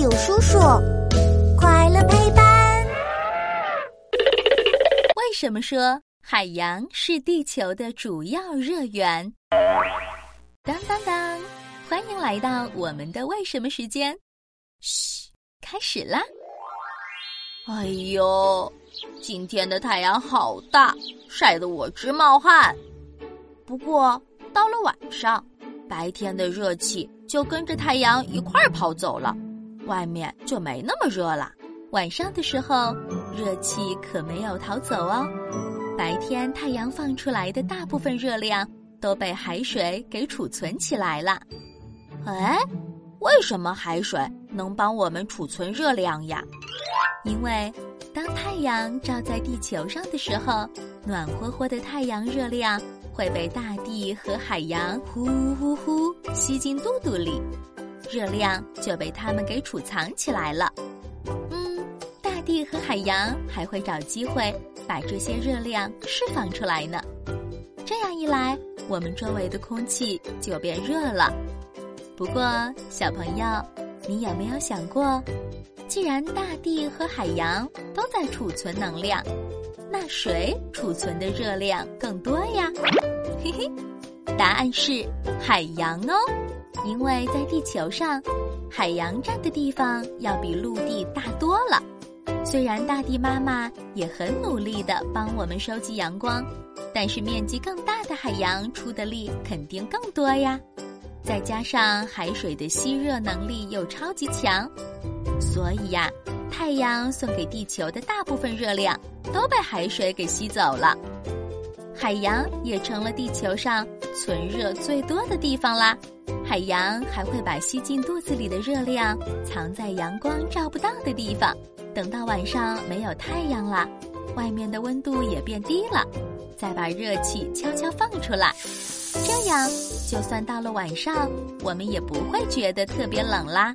有叔叔，快乐陪伴。为什么说海洋是地球的主要热源？当当当！欢迎来到我们的为什么时间。嘘，开始啦！哎呦，今天的太阳好大，晒得我直冒汗。不过到了晚上，白天的热气就跟着太阳一块儿跑走了，外面就没那么热了。晚上的时候，热气可没有逃走哦。白天太阳放出来的大部分热量都被海水给储存起来了。哎，为什么海水能帮我们储存热量呀？因为当太阳照在地球上的时候，暖和和的太阳热量会被大地和海洋呼呼呼吸进肚肚里，热量就被它们给储藏起来了。嗯，大地和海洋还会找机会把这些热量释放出来呢。这样一来，我们周围的空气就变热了。不过，小朋友，你有没有想过？既然大地和海洋都在储存能量，那谁储存的热量更多呀？嘿嘿，答案是海洋哦，因为在地球上，海洋占的地方要比陆地大多了。虽然大地妈妈也很努力的帮我们收集阳光，但是面积更大的海洋出的力肯定更多呀。再加上海水的吸热能力又超级强，所以呀，太阳送给地球的大部分热量都被海水给吸走了，海洋也成了地球上存热最多的地方啦。海洋还会把吸进肚子里的热量藏在阳光照不到的地方，等到晚上没有太阳了，外面的温度也变低了，再把热气悄悄放出来。这样，就算到了晚上，我们也不会觉得特别冷啦。